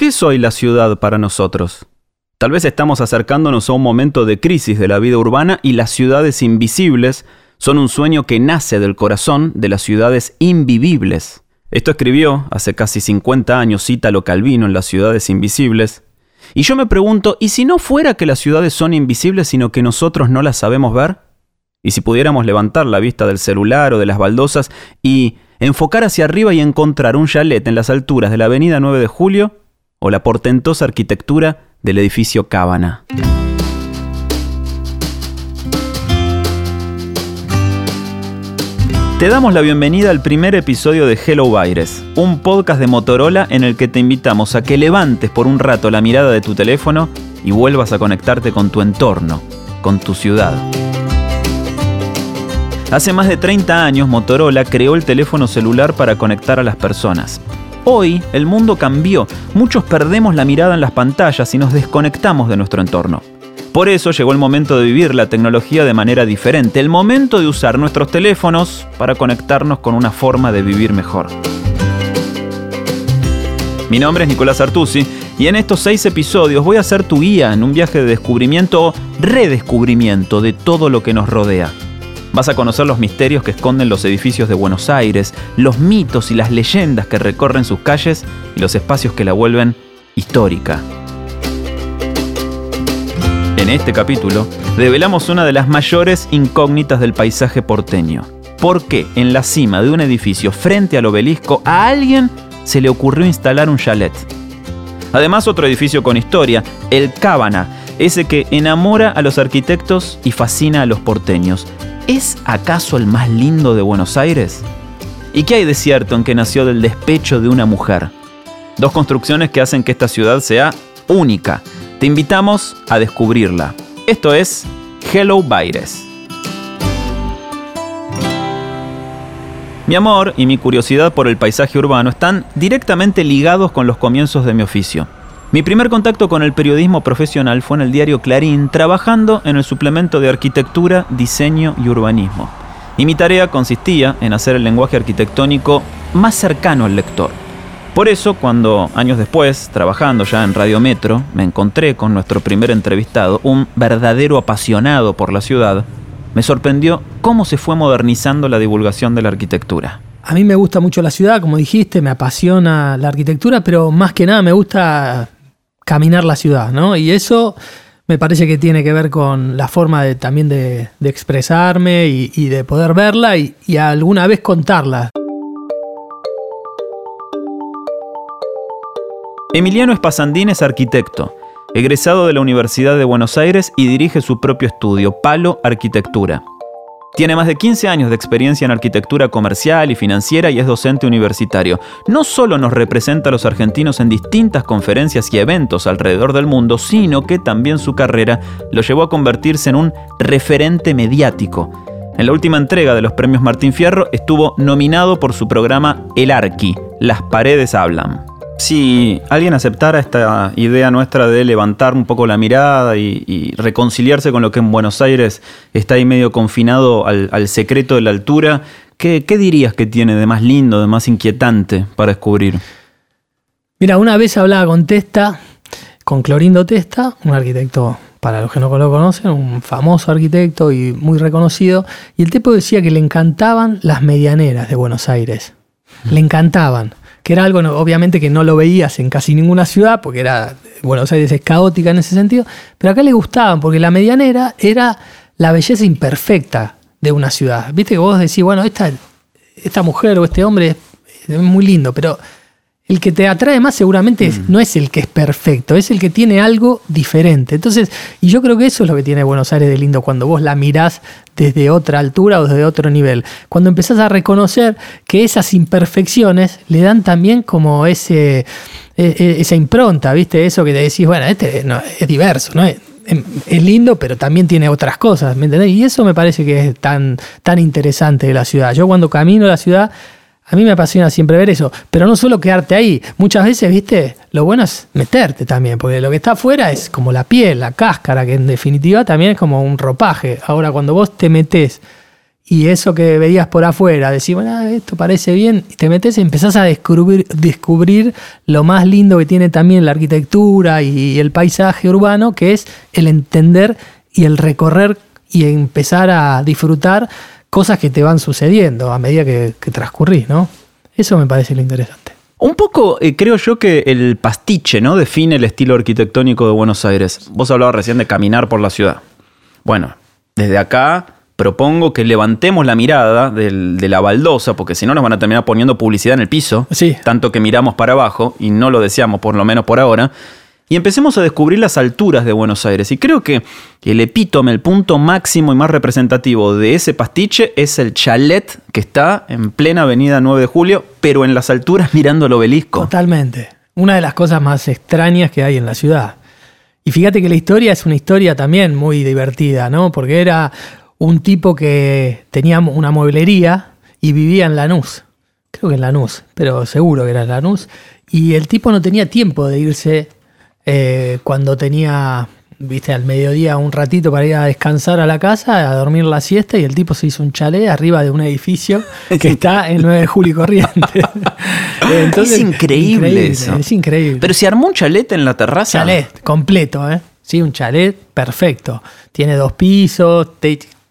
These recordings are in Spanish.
¿Qué es hoy la ciudad para nosotros? Tal vez estamos acercándonos a un momento de crisis de la vida urbana y las ciudades invisibles son un sueño que nace del corazón de las ciudades invivibles. Esto escribió hace casi 50 años Ítalo Calvino en Las ciudades invisibles. Y yo me pregunto, ¿y si no fuera que las ciudades son invisibles sino que nosotros no las sabemos ver? ¿Y si pudiéramos levantar la vista del celular o de las baldosas y enfocar hacia arriba y encontrar un chalet en las alturas de la avenida 9 de Julio o la portentosa arquitectura del edificio Cábana. Te damos la bienvenida al primer episodio de Hello Virus, un podcast de Motorola en el que te invitamos a que levantes por un rato la mirada de tu teléfono y vuelvas a conectarte con tu entorno, con tu ciudad. Hace más de 30 años Motorola creó el teléfono celular para conectar a las personas. Hoy el mundo cambió, muchos perdemos la mirada en las pantallas y nos desconectamos de nuestro entorno. Por eso llegó el momento de vivir la tecnología de manera diferente, el momento de usar nuestros teléfonos para conectarnos con una forma de vivir mejor. Mi nombre es Nicolás Artusi y en estos seis episodios voy a ser tu guía en un viaje de descubrimiento o redescubrimiento de todo lo que nos rodea. Vas a conocer los misterios que esconden los edificios de Buenos Aires, los mitos y las leyendas que recorren sus calles y los espacios que la vuelven histórica. En este capítulo, revelamos una de las mayores incógnitas del paisaje porteño. ¿Por qué en la cima de un edificio frente al obelisco a alguien se le ocurrió instalar un chalet? Además, otro edificio con historia, el Cábana, ese que enamora a los arquitectos y fascina a los porteños. ¿Es acaso el más lindo de Buenos Aires? ¿Y qué hay de cierto en que nació del despecho de una mujer? Dos construcciones que hacen que esta ciudad sea única. Te invitamos a descubrirla. Esto es Hello Baires. Mi amor y mi curiosidad por el paisaje urbano están directamente ligados con los comienzos de mi oficio. Mi primer contacto con el periodismo profesional fue en el diario Clarín, trabajando en el suplemento de arquitectura, diseño y urbanismo. Y mi tarea consistía en hacer el lenguaje arquitectónico más cercano al lector. Por eso, cuando años después, trabajando ya en Radio Metro, me encontré con nuestro primer entrevistado, un verdadero apasionado por la ciudad, me sorprendió cómo se fue modernizando la divulgación de la arquitectura. A mí me gusta mucho la ciudad, como dijiste, me apasiona la arquitectura, pero más que nada me gusta caminar la ciudad, ¿no? Y eso me parece que tiene que ver con la forma también de, expresarme y, de poder verla y, y alguna vez contarla. Emiliano Espasandín es arquitecto, egresado de la Universidad de Buenos Aires y dirige su propio estudio, Palo Arquitectura. Tiene más de 15 años de experiencia en arquitectura comercial y financiera y es docente universitario. No solo nos representa a los argentinos en distintas conferencias y eventos alrededor del mundo, sino que también su carrera lo llevó a convertirse en un referente mediático. En la última entrega de los premios Martín Fierro estuvo nominado por su programa El Arqui, Las paredes hablan. Si alguien aceptara esta idea nuestra de levantar un poco la mirada y, reconciliarse con lo que en Buenos Aires está ahí medio confinado al, secreto de la altura, ¿qué, dirías que tiene de más lindo, de más inquietante para descubrir? Mira, una vez hablaba con Testa, con Clorindo Testa, un arquitecto, para los que no lo conocen, un famoso arquitecto y muy reconocido, y el tipo decía que le encantaban las medianeras de Buenos Aires. Le encantaban que era algo obviamente que no lo veías en casi ninguna ciudad, porque era Buenos Aires es caótica en ese sentido, pero acá le gustaban, porque la medianera era la belleza imperfecta de una ciudad. Viste que vos decís, bueno, esta, esta mujer o este hombre es muy lindo, pero el que te atrae más seguramente mm. no es el que es perfecto, es el que tiene algo diferente. Entonces, y yo creo que eso es lo que tiene Buenos Aires de lindo cuando vos la mirás desde otra altura o desde otro nivel. Cuando empezás a reconocer que esas imperfecciones le dan también como ese, e, e, esa impronta, ¿viste? Eso que te decís, bueno, este es diverso, ¿no? Es, lindo, pero también tiene otras cosas, ¿me entendés? Y eso me parece que es tan, tan interesante de la ciudad. Yo cuando camino la ciudad a mí me apasiona siempre ver eso, pero no solo quedarte ahí. Muchas veces, viste, lo bueno es meterte también, porque lo que está afuera es como la piel, la cáscara, que en definitiva también es como un ropaje. Ahora, cuando vos te metes y eso que veías por afuera, decís, bueno, ah, esto parece bien, y te metes y empezás a descubrir, descubrir lo más lindo que tiene también la arquitectura y el paisaje urbano, que es el entender y el recorrer y empezar a disfrutar cosas que te van sucediendo a medida que, que transcurrís, ¿no? Eso me parece lo interesante. Un poco eh, creo yo que el pastiche, ¿no? Define el estilo arquitectónico de Buenos Aires. Vos hablabas recién de caminar por la ciudad. Bueno, desde acá propongo que levantemos la mirada de la baldosa, porque si no nos van a terminar poniendo publicidad en el piso, Sí. tanto que miramos para abajo, y no lo deseamos por lo menos por ahora, y empecemos a descubrir las alturas de Buenos Aires. Y creo que el epítome, el punto máximo y más representativo de ese pastiche es el chalet que está en plena avenida 9 de Julio, pero en las alturas mirando el obelisco. Totalmente. Una de las cosas más extrañas que hay en la ciudad. Y fíjate que la historia es una historia también muy divertida, ¿no? Porque era un tipo que tenía una mueblería y vivía en Lanús. Creo que en Lanús, pero seguro que era en Lanús. Y el tipo no tenía tiempo de irse eh, cuando tenía, viste, al mediodía un ratito para ir a descansar a la casa, a dormir la siesta, y el tipo se hizo un chalet arriba de un edificio que está en 9 de julio corriente. Es increíble eso. Es increíble. Pero si armó un chalet en la terraza. Chalet, completo, ¿eh? Sí, un chalet perfecto. Tiene dos pisos,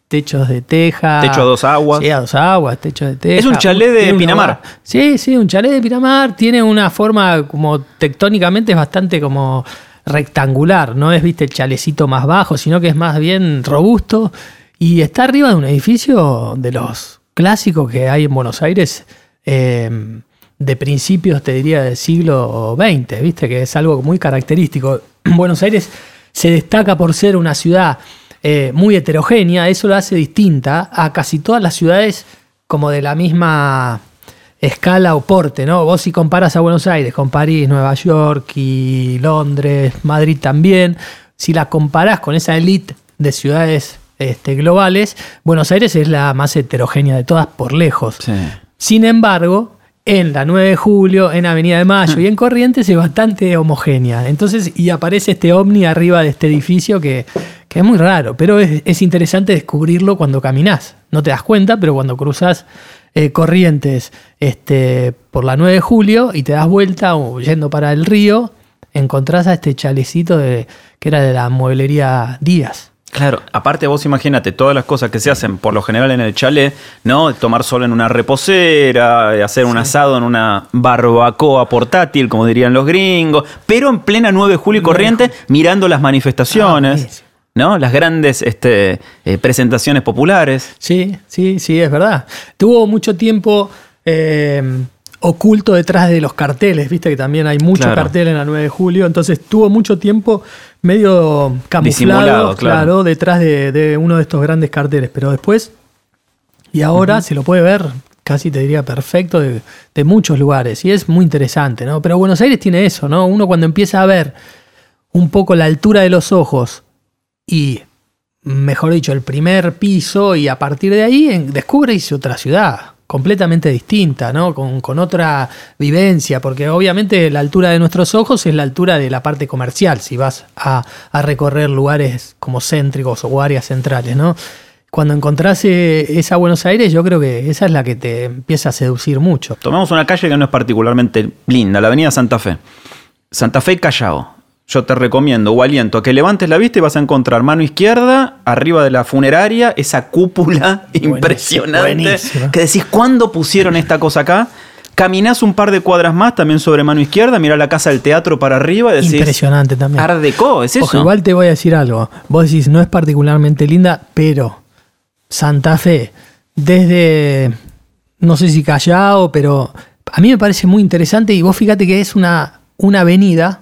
techos de teja. Techo a dos aguas. Sí, a dos aguas, techo de teja. Es un chalet de Pinamar. Sí, sí, un chalet de Pinamar. Tiene una forma como tectónicamente es bastante como rectangular. No es, viste, el chalecito más bajo, sino que es más bien robusto. Y está arriba de un edificio de los clásicos que hay en Buenos Aires. eh, de principios, te diría, del siglo XX, ¿viste? Que es algo muy característico. Buenos Aires se destaca por ser una ciudad eh, muy heterogénea, eso lo hace distinta a casi todas las ciudades como de la misma escala o porte, ¿no? Vos si comparas a Buenos Aires con París, Nueva York y Londres, Madrid también, si la comparás con esa elite de ciudades este, globales, Buenos Aires es la más heterogénea de todas por lejos. Sí. Sin embargo, en la 9 de julio, en Avenida de Mayo y en Corrientes es bastante homogénea. Entonces, y aparece este ovni arriba de este edificio que, que es muy raro, pero es, es interesante descubrirlo cuando caminás. No te das cuenta, pero cuando cruzas eh, Corrientes este, por la 9 de julio y te das vuelta o yendo para el río, encontrás a este chalecito de, que era de la mueblería Díaz. Claro, aparte vos imagínate todas las cosas que se hacen por lo general en el chalet, ¿no? Tomar sol en una reposera, eh, hacer un asado en una barbacoa portátil, como dirían los gringos, pero en plena 9 de julio y corriente, mirando las Ah, manifestaciones, buenísimo. ¿No? Las grandes este, eh, presentaciones populares. Sí, sí, sí, es verdad. Tuvo mucho tiempo eh, oculto detrás de los carteles, viste que también hay mucho Claro. cartel en la 9 de julio, entonces tuvo mucho tiempo medio camuflado, claro. claro, detrás de, de uno de estos grandes carteles, pero después, y ahora se lo puede ver casi te diría perfecto de, de muchos lugares y es muy interesante, ¿no? Pero Buenos Aires tiene eso, ¿no? Uno cuando empieza a ver un poco la altura de los ojos y, mejor dicho, el primer piso y a partir de ahí en- descubre y otra ciudad completamente distinta, ¿no? Con, con otra vivencia, porque obviamente la altura de nuestros ojos es la altura de la parte comercial, si vas a, a recorrer lugares como céntricos o áreas centrales, ¿no? Cuando encontrás eh, esa Buenos Aires, yo creo que esa es la que te empieza a seducir mucho. Tomamos una calle que no es particularmente linda, la avenida Santa Fe. Santa Fe y Callao. Yo te recomiendo o aliento a que levantes la vista y vas a encontrar mano izquierda, arriba de la funeraria, esa cúpula impresionante. buenísima. Que decís, ¿cuándo pusieron esta cosa acá? Caminás un par de cuadras más, también sobre mano izquierda, mirá la casa del teatro para arriba y decís, Impresionante también. Art Deco, ¿es eso? Ojo, igual te voy a decir algo. Vos decís, no es particularmente linda, pero Santa Fe, desde, no sé si Callao, pero a mí me parece muy interesante y vos fíjate que es una, una avenida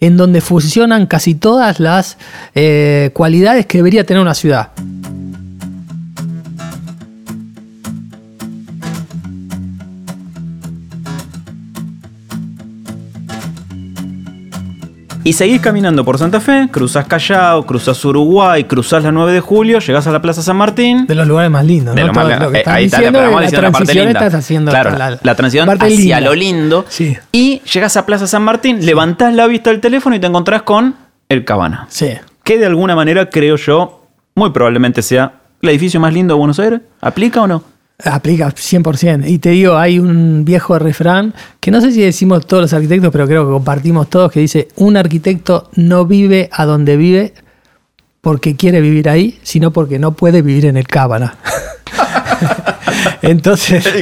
en donde fusionan casi todas las eh, cualidades que debería tener una ciudad. Y seguís caminando por Santa Fe, cruzás Callao, cruzás Uruguay, cruzás la 9 de julio, llegás a la Plaza San Martín. De los lugares más lindos, De ¿no? lo más- Todo lo que eh, ahí está, pero vamos la diciendo la parte linda. estás haciendo claro, la, la, transición parte hacia linda. lo lindo. Sí. Y llegás a Plaza San Martín, levantás la vista del teléfono y te encontrás con el Cabana. Sí. Que de alguna manera, creo yo, muy probablemente sea ¿El edificio más lindo de Buenos Aires? ¿Aplica o no? Aplica 100%. Y te digo, hay un viejo refrán que no sé si decimos todos los arquitectos, pero creo que compartimos todos, que dice, un arquitecto no vive a donde vive porque quiere vivir ahí, sino porque no puede vivir en el Cábana. entonces,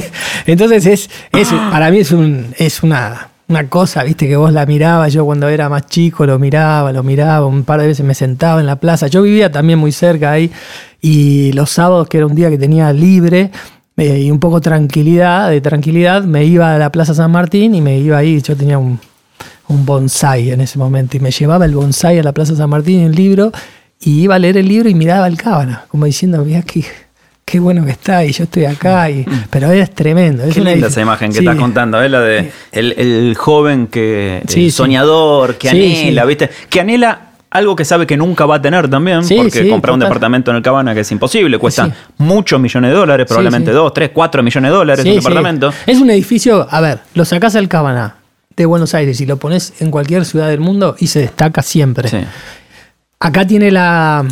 entonces es, es, para mí es, un, es una, una cosa, viste, que vos la mirabas, yo cuando era más chico lo miraba, lo miraba, un par de veces me sentaba en la plaza, yo vivía también muy cerca ahí y los sábados, que era un día que tenía libre, eh, y un poco tranquilidad, de tranquilidad, me iba a la Plaza San Martín y me iba ahí, yo tenía un, un bonsai en ese momento y me llevaba el bonsai a la Plaza San Martín en el libro y iba a leer el libro y miraba el cábana, como diciendo, mira qué, qué bueno que está y yo estoy acá, y, mm. pero es tremendo. Es qué linda esa imagen que estás contando, ¿eh? la de el, el joven que el soñador, que anhela, ¿viste? Que anhela algo que sabe que nunca va a tener también, porque comprar un departamento en el Cabana que es imposible, cuesta muchos millones de dólares, probablemente dos, tres, cuatro millones de dólares un departamento. Es un edificio, a ver, lo sacás al Cabana de Buenos Aires y lo pones en cualquier ciudad del mundo y se destaca siempre. Acá tiene la,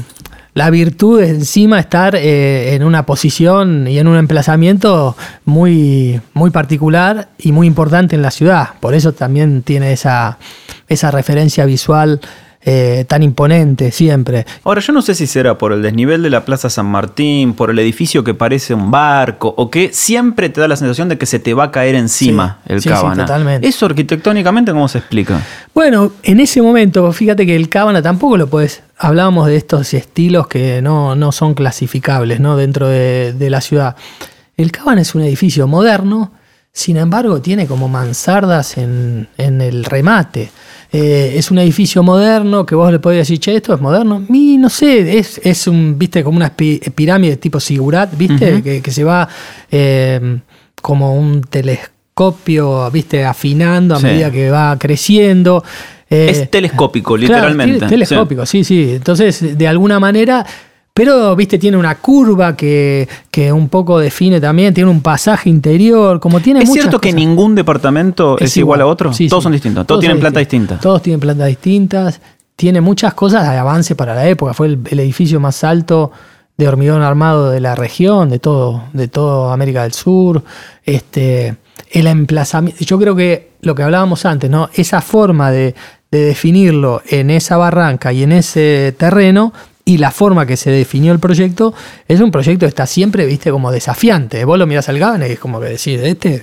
virtud de encima estar eh, en una posición y en un emplazamiento muy, muy particular y muy importante en la ciudad. Por eso también tiene esa, esa referencia visual eh, tan imponente siempre. Ahora, yo no sé si será por el desnivel de la Plaza San Martín, por el edificio que parece un barco, o que siempre te da la sensación de que se te va a caer encima el sí, totalmente. ¿Eso arquitectónicamente cómo se explica? Bueno, en ese momento, fíjate que el Cábana tampoco lo puedes. Hablábamos de estos estilos que no, no son clasificables ¿no? dentro de, la ciudad. El Cábana es un edificio moderno, sin embargo, tiene como mansardas en, en el remate. Eh, es un edificio moderno que vos le podés decir, che, esto es moderno. Y no sé, es, es un, viste, como una pirámide tipo Sigurat, viste, que, se va eh, como un telescopio, viste, afinando a medida que va creciendo. Eh, es telescópico, literalmente. telescópico, sí, sí. Entonces, de alguna manera pero, viste, tiene una curva que, un poco define también, tiene un pasaje interior, como tiene ¿Es cierto que ningún departamento es, igual, a otro? todos son distintos, todos, tienen plantas distintas. Todos tienen plantas distintas, tiene muchas cosas de avance para la época, fue el, edificio más alto de hormigón armado de la región, de todo, de toda América del Sur. Este, el emplazamiento, yo creo que lo que hablábamos antes, ¿no? Esa forma de, de definirlo en esa barranca y en ese terreno y la forma que se definió el proyecto es un proyecto que está siempre, viste, como desafiante. Vos lo mirás al Gabane y es como que decís, este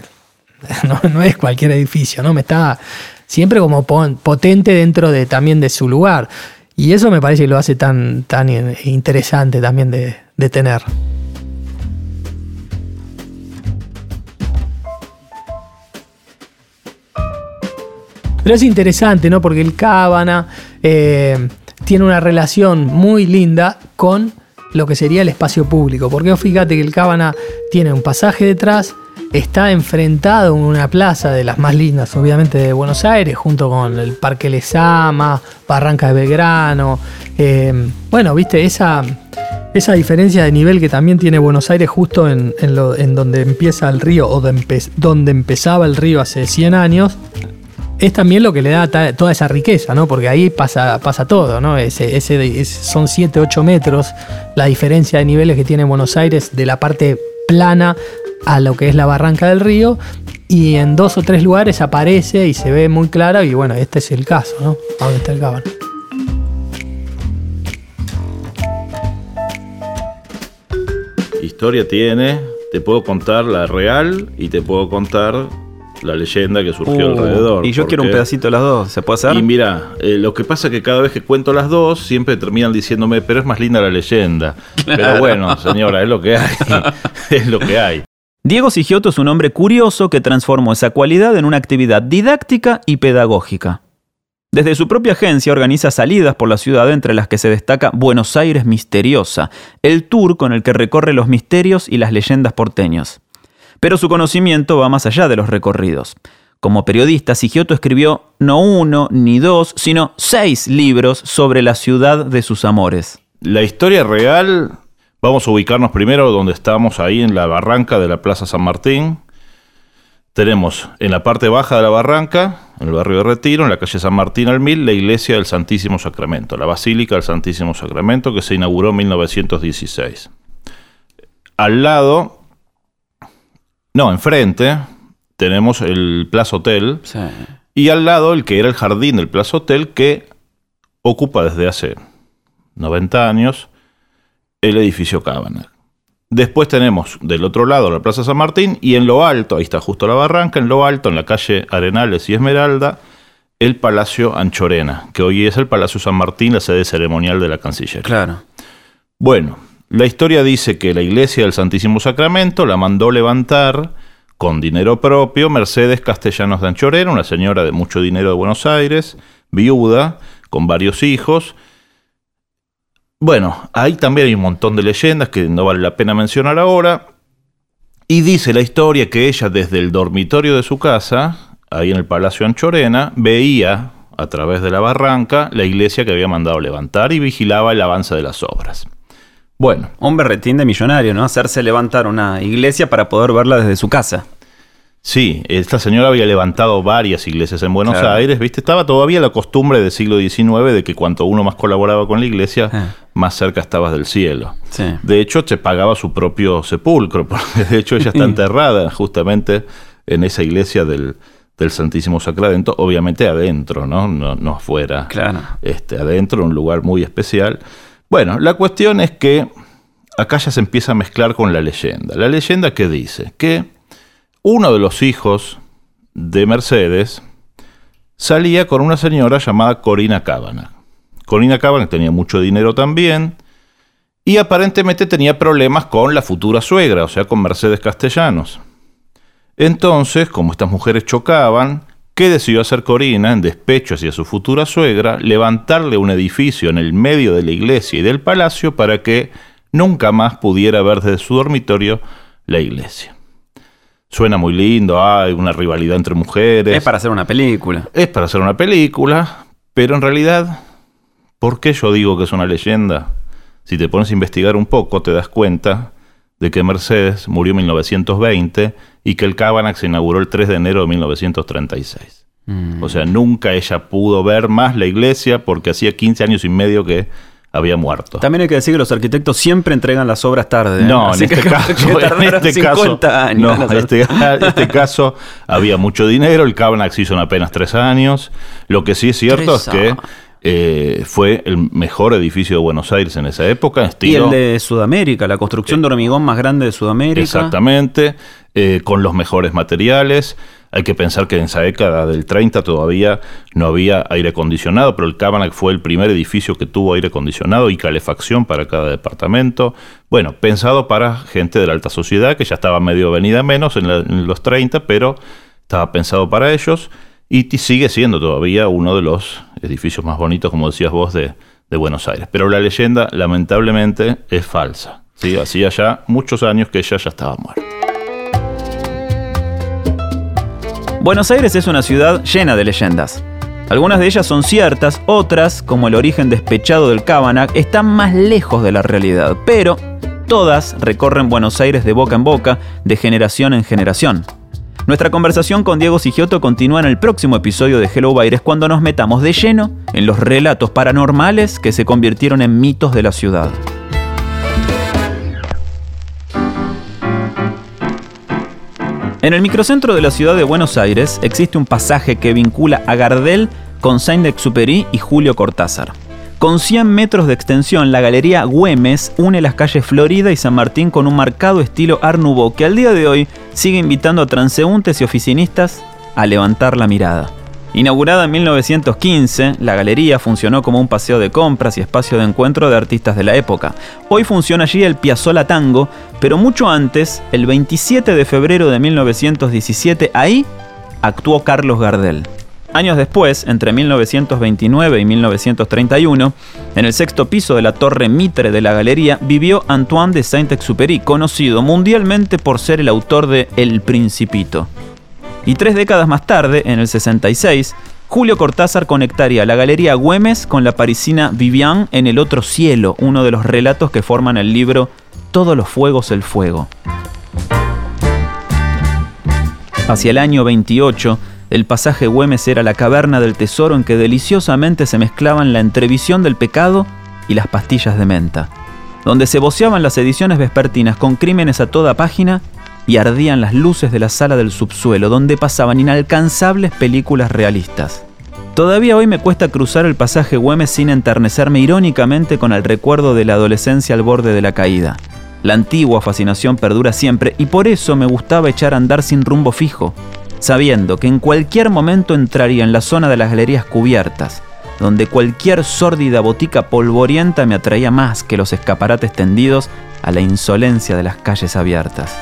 no, es cualquier edificio, ¿no? Me está siempre como potente dentro de también de su lugar. Y eso me parece que lo hace tan, tan interesante también de, de tener. Pero es interesante, ¿no? Porque el Cábana eh, tiene una relación muy linda con lo que sería el espacio público. Porque fíjate que el Cábana tiene un pasaje detrás, está enfrentado en una plaza de las más lindas, obviamente, de Buenos Aires, junto con el Parque Lesama, Barranca de Belgrano. Eh, bueno, viste, esa, esa diferencia de nivel que también tiene Buenos Aires justo en, donde empieza el río o donde empezaba el río hace 100 años, es también lo que le da toda esa riqueza, ¿no? Porque ahí pasa, pasa todo, ¿no? Ese, ese, son 7, 8 metros la diferencia de niveles que tiene Buenos Aires de la parte plana a lo que es la barranca del río y en dos o tres lugares aparece y se ve muy clara y bueno, este es el caso, ¿no? A dónde está el Caban. Historia tiene, te puedo contar la real y te puedo contar la leyenda que surgió uh, alrededor. Y yo quiero un pedacito de las dos, ¿se puede hacer? Y mira, eh, lo que pasa es que cada vez que cuento las dos, siempre terminan diciéndome, pero es más linda la leyenda. Pero bueno, señora, es lo que hay. es lo que hay. Diego Sigioto es un hombre curioso que transformó esa cualidad en una actividad didáctica y pedagógica. Desde su propia agencia organiza salidas por la ciudad entre las que se destaca Buenos Aires Misteriosa, el tour con el que recorre los misterios y las leyendas porteños. Pero su conocimiento va más allá de los recorridos. Como periodista, Sigioto escribió no uno ni dos, sino seis libros sobre la ciudad de sus amores. La historia real, vamos a ubicarnos primero donde estamos ahí en la barranca de la Plaza San Martín. Tenemos en la parte baja de la barranca en el barrio de Retiro, en la calle San Martín al Mil, la iglesia del Santísimo Sacramento, la Basílica del Santísimo Sacramento, que se inauguró en 1916. Al lado, no, enfrente, tenemos el Plaza Hotel, Sí. y al lado el que era el jardín del Plaza Hotel, que ocupa desde hace 90 años el edificio Cabanag. Después tenemos del otro lado la Plaza San Martín y en lo alto, ahí está justo la barranca, en lo alto, en la calle Arenales y Esmeralda, el Palacio Anchorena, que hoy es el Palacio San Martín, la sede ceremonial de la Cancillería. Claro. Bueno, la historia dice que la iglesia del Santísimo Sacramento la mandó levantar con dinero propio Mercedes Castellanos de Anchorena, una señora de mucho dinero de Buenos Aires, viuda, con varios hijos. Bueno, ahí también hay un montón de leyendas que no vale la pena mencionar ahora. Y dice la historia que ella desde el dormitorio de su casa, ahí en el Palacio Anchorena, veía a través de la barranca la iglesia que había mandado levantar y vigilaba el avance de las obras. Bueno, Un berretín de millonario, ¿no? Hacerse levantar una iglesia para poder verla desde su casa. sí, esta señora había levantado varias iglesias en Buenos Claro. Aires, ¿viste? Estaba todavía la costumbre del siglo XIX de que cuanto uno más colaboraba con la iglesia, Ah. más cerca estabas del cielo. Sí. De hecho, se pagaba su propio sepulcro, porque de hecho ella está enterrada justamente en esa iglesia del, del Santísimo Sacramento, obviamente adentro, ¿no? No, no afuera. Claro. Este, adentro, un lugar muy especial. Bueno, la cuestión es que acá ya se empieza a mezclar con la leyenda. La leyenda que dice que uno de los hijos de Mercedes salía con una señora llamada Corina Cábana. Corina Cábana tenía mucho dinero también y aparentemente tenía problemas con la futura suegra, o sea, con Mercedes Castellanos. Entonces, como estas mujeres chocaban, ¿qué decidió hacer Corina en despecho hacia su futura suegra? Levantarle un edificio en el medio de la iglesia y del palacio para que nunca más pudiera ver desde su dormitorio la iglesia. Suena muy lindo, hay una rivalidad entre mujeres. Es para hacer una película. Es para hacer una película, pero en realidad, ¿por qué yo digo que es una leyenda? Si te pones a investigar un poco, te das cuenta de que Mercedes murió en 1920 y que el Cabanac se inauguró el 3 de enero de 1936. Mm. O sea, nunca ella pudo ver más la iglesia porque hacía 15 años y medio que había muerto. También hay que decir que los arquitectos siempre entregan las obras tarde. ¿eh? No, en que este caso, que en tardaron este 50 caso, años no, en en hacer- este, en este caso había mucho dinero, el Cabanac se hizo en apenas tres años. Lo que sí es cierto es que. Eh, fue el mejor edificio de Buenos Aires en esa época, Y estilo el de Sudamérica, la construcción de hormigón más grande de Sudamérica. Exactamente, eh, con los mejores materiales. Hay que pensar que en esa década del 30 todavía no había aire acondicionado, pero el Cabanac fue el primer edificio que tuvo aire acondicionado y calefacción para cada departamento. Bueno, pensado para gente de la alta sociedad, que ya estaba medio venida menos en, la- en los 30, pero estaba pensado para ellos y sigue siendo todavía uno de los edificios más bonitos, como decías vos, de, Buenos Aires. Pero la leyenda, lamentablemente, es falsa. ¿sí? Hacía ya muchos años que ella ya estaba muerta. Buenos Aires es una ciudad llena de leyendas. Algunas de ellas son ciertas, otras, como el origen despechado del Cabanac, están más lejos de la realidad, pero todas recorren Buenos Aires de boca en boca, de generación en generación. Nuestra conversación con Diego Sigioto continúa en el próximo episodio de Hello Baires cuando nos metamos de lleno en los relatos paranormales que se convirtieron en mitos de la ciudad. En el microcentro de la ciudad de Buenos Aires existe un pasaje que vincula a Gardel con Saint-Exupéry y Julio Cortázar. Con 100 metros de extensión, la galería Güemes une las calles Florida y San Martín con un marcado estilo Art que al día de hoy sigue invitando a transeúntes y oficinistas a levantar la mirada. Inaugurada en 1915, la galería funcionó como un paseo de compras y espacio de encuentro de artistas de la época. Hoy funciona allí el Piazzola Tango, pero mucho antes, el 27 de febrero de 1917, ahí actuó Carlos Gardel. Años después, entre 1929 y 1931, en el sexto piso de la torre Mitre de la galería vivió Antoine de Saint-Exupéry, conocido mundialmente por ser el autor de El Principito. Y tres décadas más tarde, en el 66, Julio Cortázar conectaría la Galería Güemes con la parisina Vivian en El Otro Cielo, uno de los relatos que forman el libro Todos los Fuegos el Fuego. Hacia el año 28, El pasaje Güemes era la caverna del tesoro en que deliciosamente se mezclaban la entrevisión del pecado y las pastillas de menta, donde se voceaban las ediciones vespertinas con crímenes a toda página y ardían las luces de la sala del subsuelo, donde pasaban inalcanzables películas realistas. Todavía hoy me cuesta cruzar el pasaje Güemes sin enternecerme irónicamente con el recuerdo de la adolescencia al borde de la caída. La antigua fascinación perdura siempre y por eso me gustaba echar a andar sin rumbo fijo, sabiendo que en cualquier momento entraría en la zona de las galerías cubiertas, donde cualquier sórdida botica polvorienta me atraía más que los escaparates tendidos a la insolencia de las calles abiertas.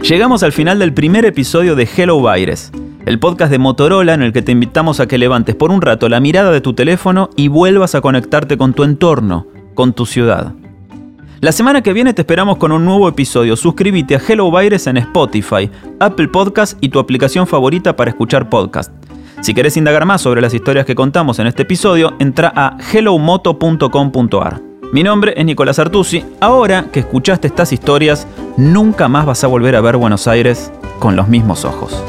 Llegamos al final del primer episodio de Hello Virus, el podcast de Motorola en el que te invitamos a que levantes por un rato la mirada de tu teléfono y vuelvas a conectarte con tu entorno, con tu ciudad. La semana que viene te esperamos con un nuevo episodio. Suscríbete a Hello Virus en Spotify, Apple Podcast y tu aplicación favorita para escuchar podcast. Si querés indagar más sobre las historias que contamos en este episodio, entra a hellomoto.com.ar. Mi nombre es Nicolás Artusi. Ahora que escuchaste estas historias, nunca más vas a volver a ver Buenos Aires con los mismos ojos.